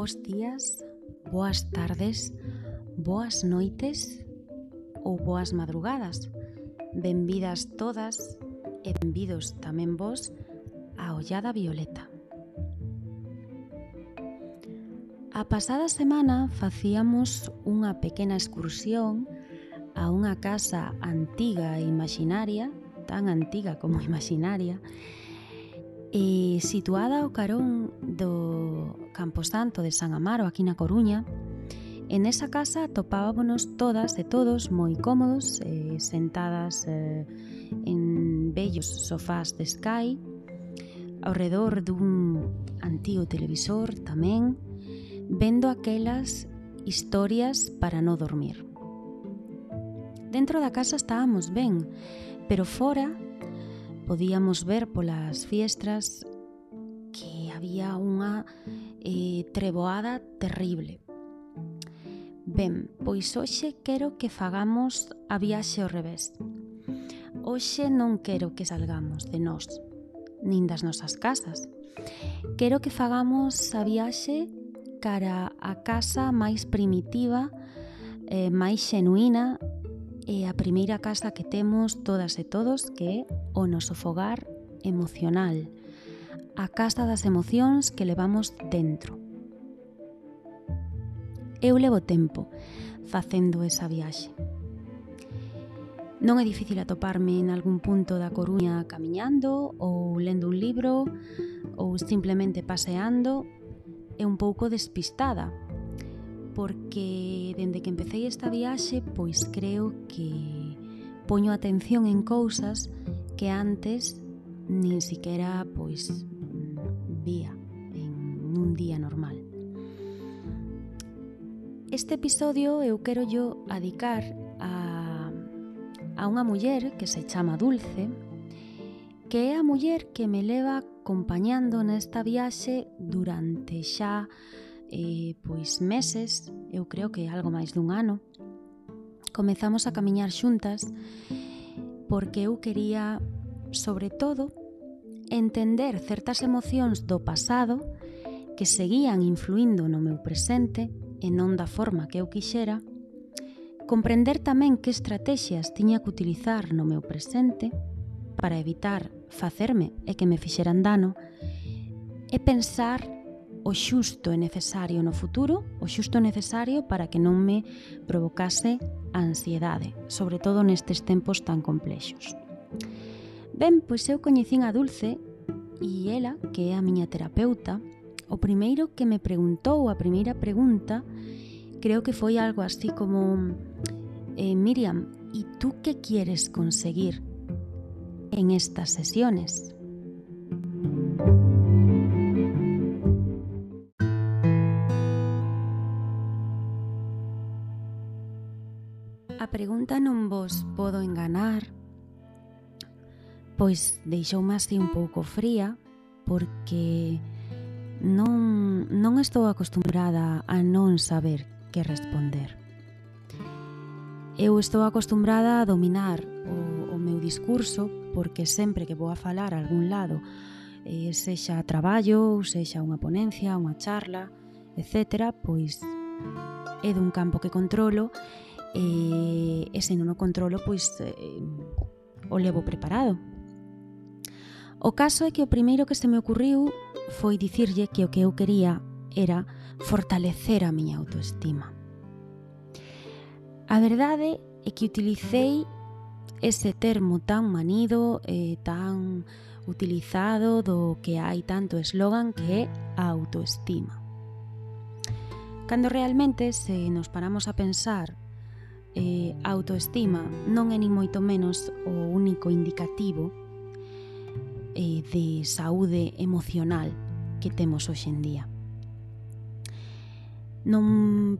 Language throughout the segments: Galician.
Bos días, boas tardes, boas noites ou boas madrugadas. Benvidas todas e benvidos tamén vos a Ollada Violeta. A pasada semana facíamos unha pequena excursión a unha casa antiga e imaginaria, tan antiga como imaginaria, e E situada ao carón do Camposanto de San Amaro, aquí na Coruña, en esa casa atopábamonos todas e todos moi cómodos, eh, sentadas eh, en bellos sofás de Sky, ao redor dun antigo televisor tamén, vendo aquelas historias para no dormir. Dentro da casa estábamos ben, pero fora podíamos ver polas fiestras que había unha eh, treboada terrible. Ben, pois hoxe quero que fagamos a viaxe ao revés. Hoxe non quero que salgamos de nós, nin das nosas casas. Quero que fagamos a viaxe cara a casa máis primitiva, eh, máis xenuína e a primeira casa que temos todas e todos que é o noso fogar emocional, a casa das emocións que levamos dentro. Eu levo tempo facendo esa viaxe. Non é difícil atoparme en algún punto da Coruña camiñando ou lendo un libro ou simplemente paseando e un pouco despistada, porque dende que empecé esta viaxe, pois creo que poño atención en cousas que antes nin siquiera pois vía en un día normal. Este episodio eu quero yo adicar a, a unha muller que se chama Dulce, que é a muller que me leva acompañando nesta viaxe durante xa eh, pois meses, eu creo que algo máis dun ano, comezamos a camiñar xuntas porque eu quería, sobre todo, entender certas emocións do pasado que seguían influindo no meu presente e non da forma que eu quixera, comprender tamén que estrategias tiña que utilizar no meu presente para evitar facerme e que me fixeran dano, e pensar o xusto e necesario no futuro, o xusto e necesario para que non me provocase ansiedade, sobre todo nestes tempos tan complexos. Ben, pois eu coñecín a Dulce e ela, que é a miña terapeuta, o primeiro que me preguntou, a primeira pregunta, creo que foi algo así como eh, Miriam, e tú que quieres conseguir en estas sesiones? pregunta non vos podo enganar, pois deixoume así un pouco fría, porque non, non estou acostumbrada a non saber que responder. Eu estou acostumbrada a dominar o, o meu discurso porque sempre que vou a falar a algún lado, eh, sexa traballo, sexa unha ponencia, unha charla, etc., pois é dun campo que controlo e, e se non o controlo, pois eh, o levo preparado. O caso é que o primeiro que se me ocurriu foi dicirlle que o que eu quería era fortalecer a miña autoestima. A verdade é que utilicei ese termo tan manido e tan utilizado do que hai tanto eslogan que é a autoestima. Cando realmente se nos paramos a pensar eh, a autoestima non é nin moito menos o único indicativo eh, de saúde emocional que temos hoxe en día. Non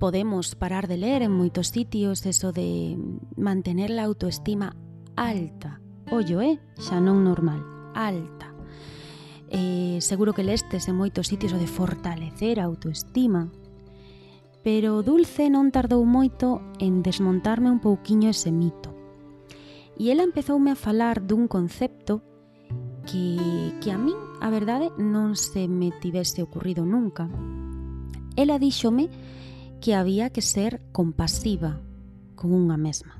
podemos parar de ler en moitos sitios eso de mantener a autoestima alta. Ollo, eh? Xa non normal, alta. Eh, seguro que lestes en moitos sitios o de fortalecer a autoestima, pero Dulce non tardou moito en desmontarme un pouquiño ese mito. E ela empezoume a falar dun concepto que, que a min, a verdade, non se me tivese ocurrido nunca. Ela díxome que había que ser compasiva con unha mesma.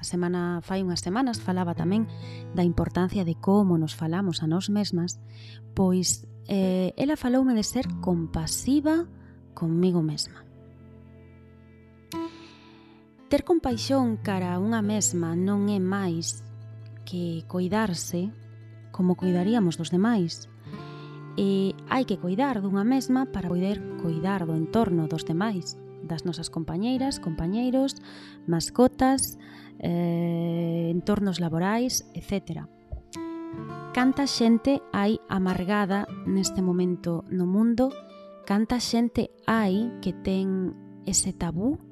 A semana fai unhas semanas falaba tamén da importancia de como nos falamos a nós mesmas, pois eh, ela faloume de ser compasiva comigo mesma. Ter compaixón cara a unha mesma non é máis que coidarse como cuidaríamos dos demais. E hai que coidar dunha mesma para poder coidar do entorno dos demais, das nosas compañeiras, compañeiros, mascotas, eh, entornos laborais, etcétera canta xente hai amargada neste momento no mundo, canta xente hai que ten ese tabú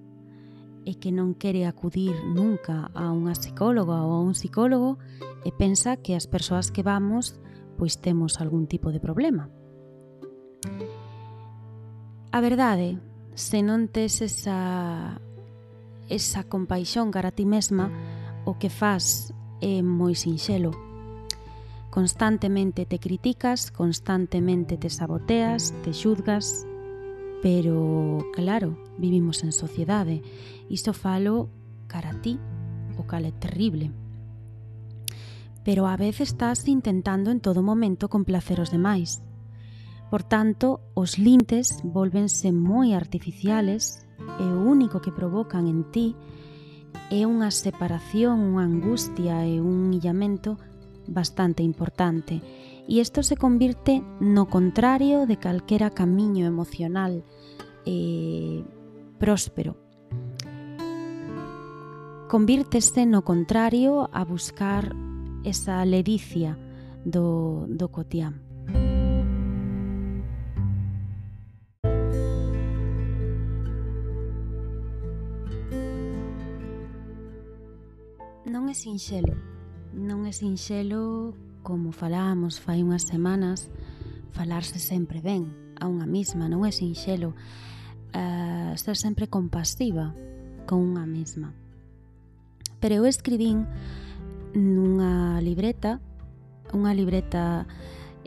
e que non quere acudir nunca a unha psicóloga ou a un psicólogo e pensa que as persoas que vamos pois temos algún tipo de problema. A verdade, se non tes esa esa compaixón cara a ti mesma, o que faz é moi sinxelo. Constantemente te criticas, constantemente te saboteas, te xudgas, Pero, claro, vivimos en sociedade. Isto falo cara a ti, o cal é terrible. Pero a vez estás intentando en todo momento complacer os demais. Por tanto, os lintes volvense moi artificiales e o único que provocan en ti é unha separación, unha angustia e un illamento bastante importante y esto se convierte no contrario de calquera camiño emocional eh, próspero. Convírtese no contrario a buscar esa ledicia do, do cotián. Non é sinxelo, non é sinxelo como falábamos fai unhas semanas falarse sempre ben a unha mesma non é sinxelo uh, ser sempre compasiva con unha mesma pero eu escribín nunha libreta unha libreta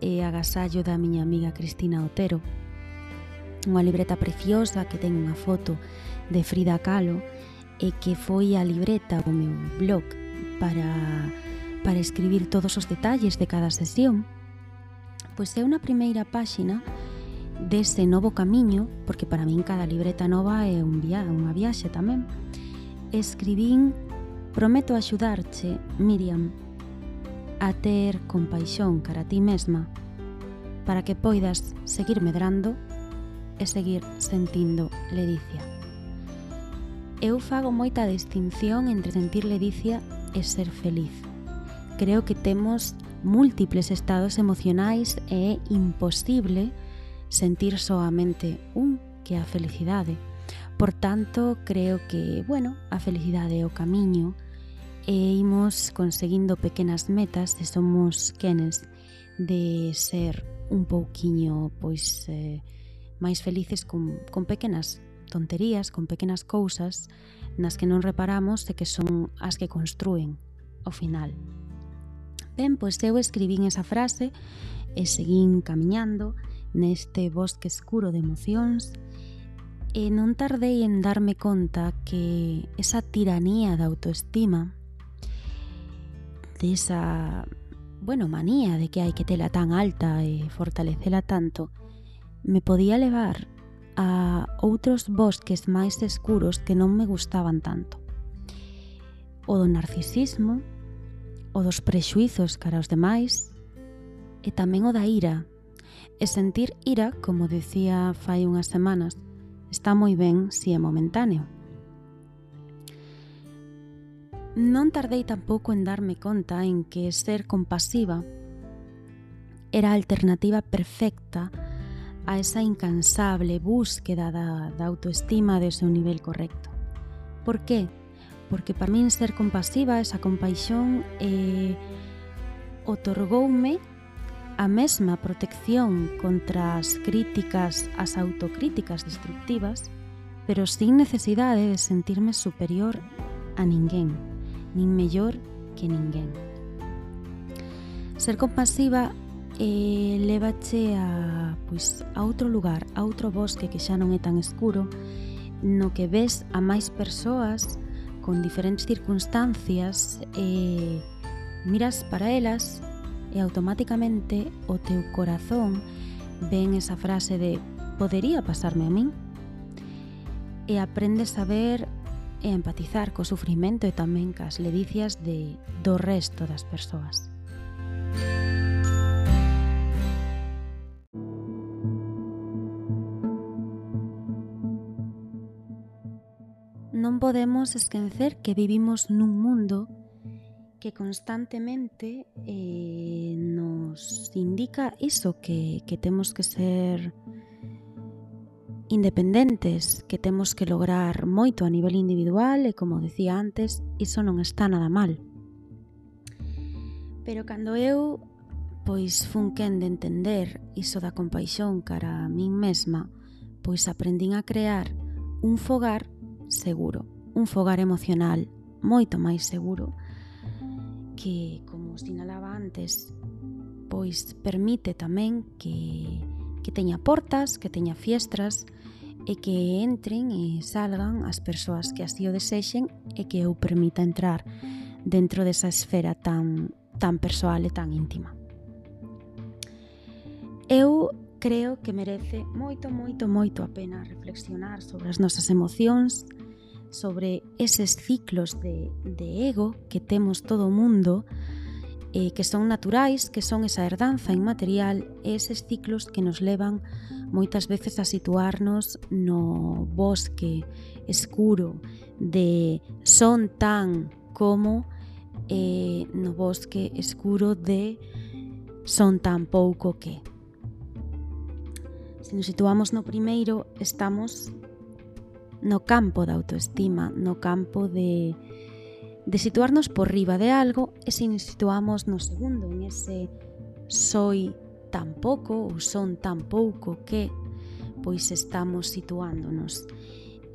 e agasallo da miña amiga Cristina Otero. Unha libreta preciosa que ten unha foto de Frida Kahlo e que foi a libreta do meu blog para, para escribir todos os detalles de cada sesión. Pois é unha primeira páxina dese novo camiño, porque para min cada libreta nova é un via, unha viaxe tamén. Escribín Prometo axudarche, Miriam, a ter compaixón cara a ti mesma, para que poidas seguir medrando e seguir sentindo ledicia. Eu fago moita distinción entre sentir ledicia é ser feliz. Creo que temos múltiples estados emocionais e é imposible sentir soamente un que a felicidade. Por tanto, creo que, bueno, a felicidade é o camiño e imos conseguindo pequenas metas e somos quenes de ser un pouquiño pois eh, máis felices con, con pequenas tonterías, con pequenas cousas nas que non reparamos e que son as que construen ao final. Ben, pois eu escribín esa frase e seguín camiñando neste bosque escuro de emocións e non tardei en darme conta que esa tiranía da autoestima desa, bueno, manía de que hai que tela tan alta e fortalecela tanto me podía levar a outros bosques máis escuros que non me gustaban tanto. O do narcisismo, o dos prexuizos cara aos demais, e tamén o da ira. E sentir ira, como dicía fai unhas semanas, está moi ben se si é momentáneo. Non tardei tampouco en darme conta en que ser compasiva era a alternativa perfecta para a esa incansable búsqueda da, da autoestima de seu nivel correcto. Por qué? Porque para min ser compasiva, esa compaixón, eh, otorgoume a mesma protección contra as críticas, as autocríticas destructivas, pero sin necesidade de sentirme superior a ninguén, nin mellor que ninguén. Ser compasiva e levache a, pois, a outro lugar, a outro bosque que xa non é tan escuro, no que ves a máis persoas con diferentes circunstancias e miras para elas e automáticamente o teu corazón ven esa frase de podería pasarme a min e aprendes a ver e a empatizar co sufrimento e tamén cas ledicias de, do resto das persoas. Música podemos esquecer que vivimos nun mundo que constantemente eh, nos indica iso, que, que temos que ser independentes, que temos que lograr moito a nivel individual e, como decía antes, iso non está nada mal. Pero cando eu pois fun quen de entender iso da compaixón cara a min mesma, pois aprendín a crear un fogar seguro, un fogar emocional moito máis seguro que, como sinalaba antes, pois permite tamén que, que teña portas, que teña fiestras e que entren e salgan as persoas que así o desexen e que eu permita entrar dentro desa esfera tan, tan persoal e tan íntima. Eu creo que merece moito, moito, moito a pena reflexionar sobre as nosas emocións, sobre eses ciclos de, de ego que temos todo o mundo, eh, que son naturais, que son esa herdanza inmaterial, e eses ciclos que nos levan moitas veces a situarnos no bosque escuro de son tan como eh, no bosque escuro de son tan pouco que. Se nos situamos no primeiro, estamos no campo da autoestima, no campo de, de situarnos por riba de algo e se nos situamos no segundo, en ese soy tan pouco ou son tan pouco que pois estamos situándonos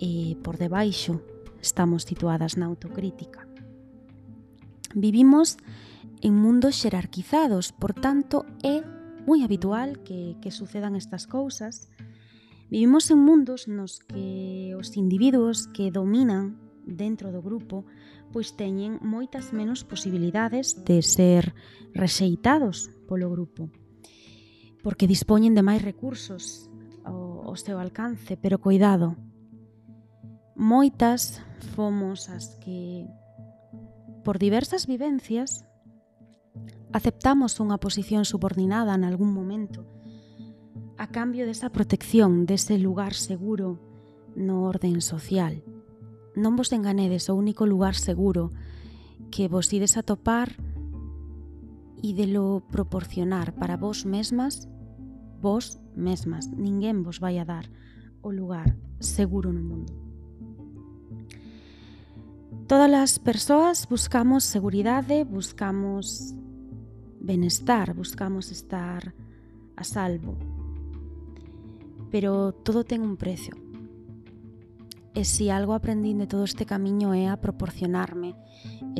e por debaixo estamos situadas na autocrítica. Vivimos en mundos xerarquizados, por tanto é moi habitual que, que sucedan estas cousas. Vivimos en mundos nos que os individuos que dominan dentro do grupo pois teñen moitas menos posibilidades de ser rexeitados polo grupo porque dispoñen de máis recursos ao, ao seu alcance, pero cuidado. Moitas fomos as que por diversas vivencias aceptamos unha posición subordinada en algún momento a cambio desa protección, dese lugar seguro no orden social. Non vos enganedes, o único lugar seguro que vos ides a topar e de lo proporcionar para vos mesmas, vos mesmas. Ninguén vos vai a dar o lugar seguro no mundo. Todas as persoas buscamos seguridade, buscamos benestar, buscamos estar a salvo. Pero todo ten un precio. E se algo aprendín de todo este camiño é a proporcionarme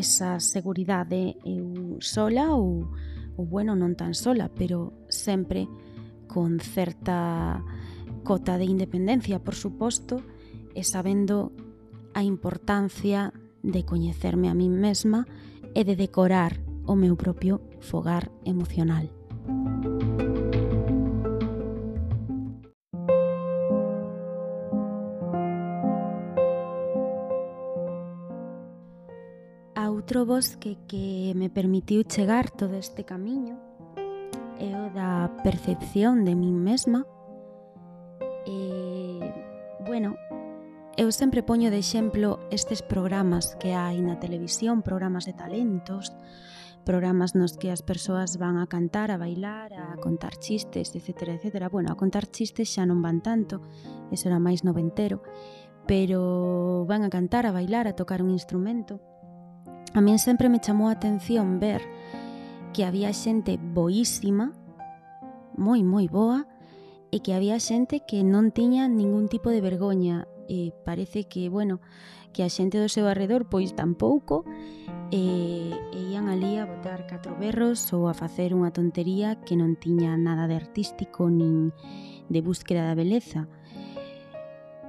esa seguridade eu sola ou, ou bueno, non tan sola, pero sempre con certa cota de independencia, por suposto, e sabendo a importancia de coñecerme a min mesma e de decorar o meu propio fogar emocional. Música Outro bosque que me permitiu chegar todo este camiño é o da percepción de min mesma. E, bueno, eu sempre poño de exemplo estes programas que hai na televisión, programas de talentos, programas nos que as persoas van a cantar, a bailar, a contar chistes, etc. etc. Bueno, a contar chistes xa non van tanto, eso era máis noventero, pero van a cantar, a bailar, a tocar un instrumento a min sempre me chamou a atención ver que había xente boísima, moi moi boa, e que había xente que non tiña ningún tipo de vergoña e parece que, bueno, que a xente do seu arredor pois tampouco e, e ian ali a botar catro berros ou a facer unha tontería que non tiña nada de artístico nin de búsqueda da beleza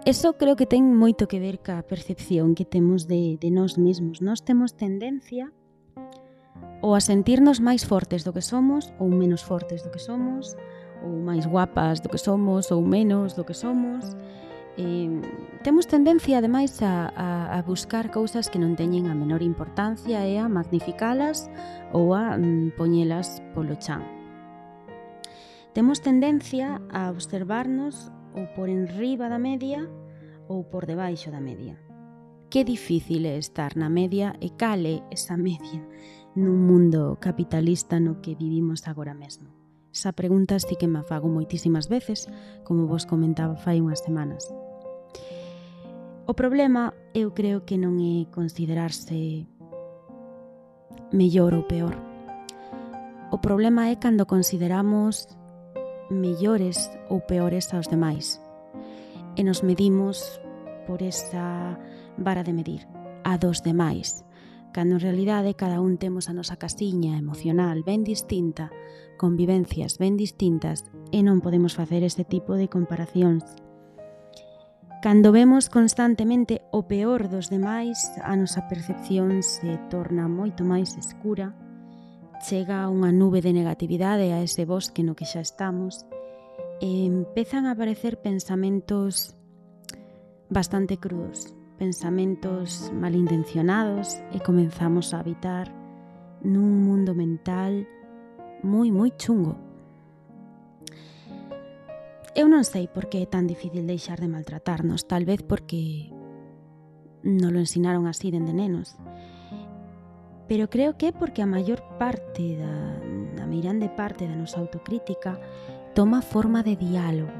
eso creo que ten moito que ver ca percepción que temos de, de nós mesmos. Nós temos tendencia ou a sentirnos máis fortes do que somos ou menos fortes do que somos, ou máis guapas do que somos ou menos do que somos. Eh, temos tendencia, ademais, a, a, a buscar cousas que non teñen a menor importancia e a magnificalas ou a mm, poñelas polo chan. Temos tendencia a observarnos ou por enriba da media ou por debaixo da media. Que difícil é estar na media e cale esa media nun mundo capitalista no que vivimos agora mesmo. Esa pregunta sí que me fago moitísimas veces, como vos comentaba fai unhas semanas. O problema eu creo que non é considerarse mellor ou peor. O problema é cando consideramos mellores ou peores aos demais. E nos medimos por esa vara de medir, a dos demais, cando en realidade cada un temos a nosa casiña emocional ben distinta, convivencias ben distintas e non podemos facer este tipo de comparacións. Cando vemos constantemente o peor dos demais, a nosa percepción se torna moito máis escura chega unha nube de negatividade a ese bosque no que xa estamos e empezan a aparecer pensamentos bastante crudos, pensamentos malintencionados e comenzamos a habitar nun mundo mental moi moi chungo. Eu non sei por que é tan difícil deixar de maltratarnos, tal vez porque non lo ensinaron así dende nenos. Pero creo que é porque a maior parte da, da mirande parte da nosa autocrítica toma forma de diálogo.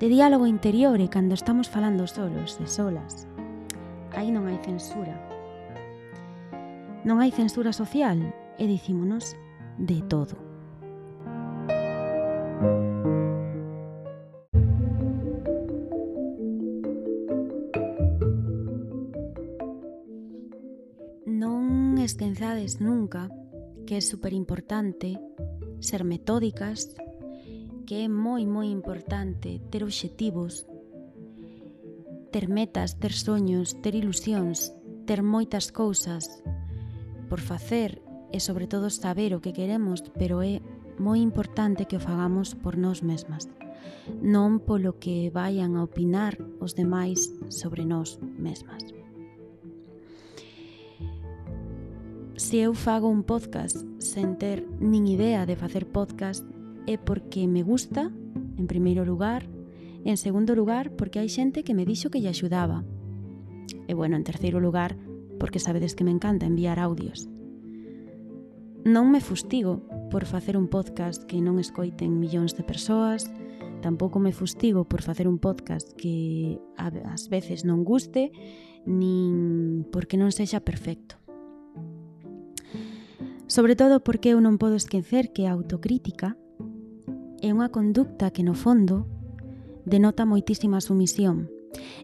De diálogo interior e cando estamos falando solos e solas. Aí non hai censura. Non hai censura social e dicímonos de todo. acabades nunca, que é super importante ser metódicas, que é moi moi importante ter obxectivos, ter metas, ter soños, ter ilusións, ter moitas cousas por facer e sobre todo saber o que queremos, pero é moi importante que o fagamos por nós mesmas, non polo que vayan a opinar os demais sobre nós mesmas. se eu fago un podcast sen ter nin idea de facer podcast é porque me gusta, en primeiro lugar, e en segundo lugar porque hai xente que me dixo que lle axudaba. E bueno, en terceiro lugar, porque sabedes que me encanta enviar audios. Non me fustigo por facer un podcast que non escoiten millóns de persoas, tampouco me fustigo por facer un podcast que ás veces non guste, nin porque non sexa perfecto. Sobre todo porque eu non podo esquecer que a autocrítica é unha conducta que no fondo denota moitísima sumisión.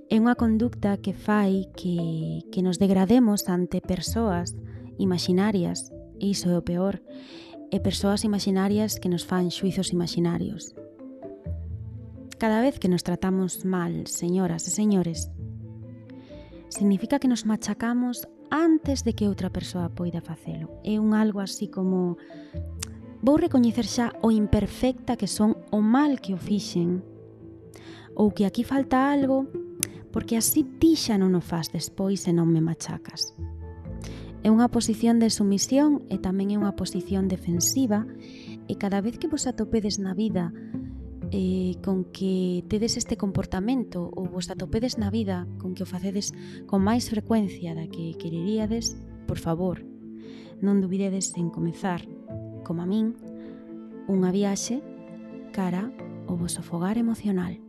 É unha conducta que fai que, que nos degrademos ante persoas imaxinarias, e iso é o peor, e persoas imaxinarias que nos fan xuizos imaxinarios. Cada vez que nos tratamos mal, señoras e señores, significa que nos machacamos antes de que outra persoa poida facelo. É un algo así como vou recoñecer xa o imperfecta que son o mal que o fixen ou que aquí falta algo porque así ti xa non o faz despois e non me machacas. É unha posición de sumisión e tamén é unha posición defensiva e cada vez que vos atopedes na vida eh, con que tedes este comportamento ou vos atopedes na vida con que o facedes con máis frecuencia da que quereríades, por favor, non dubidedes en comezar, como a min, unha viaxe cara ao vosso fogar emocional.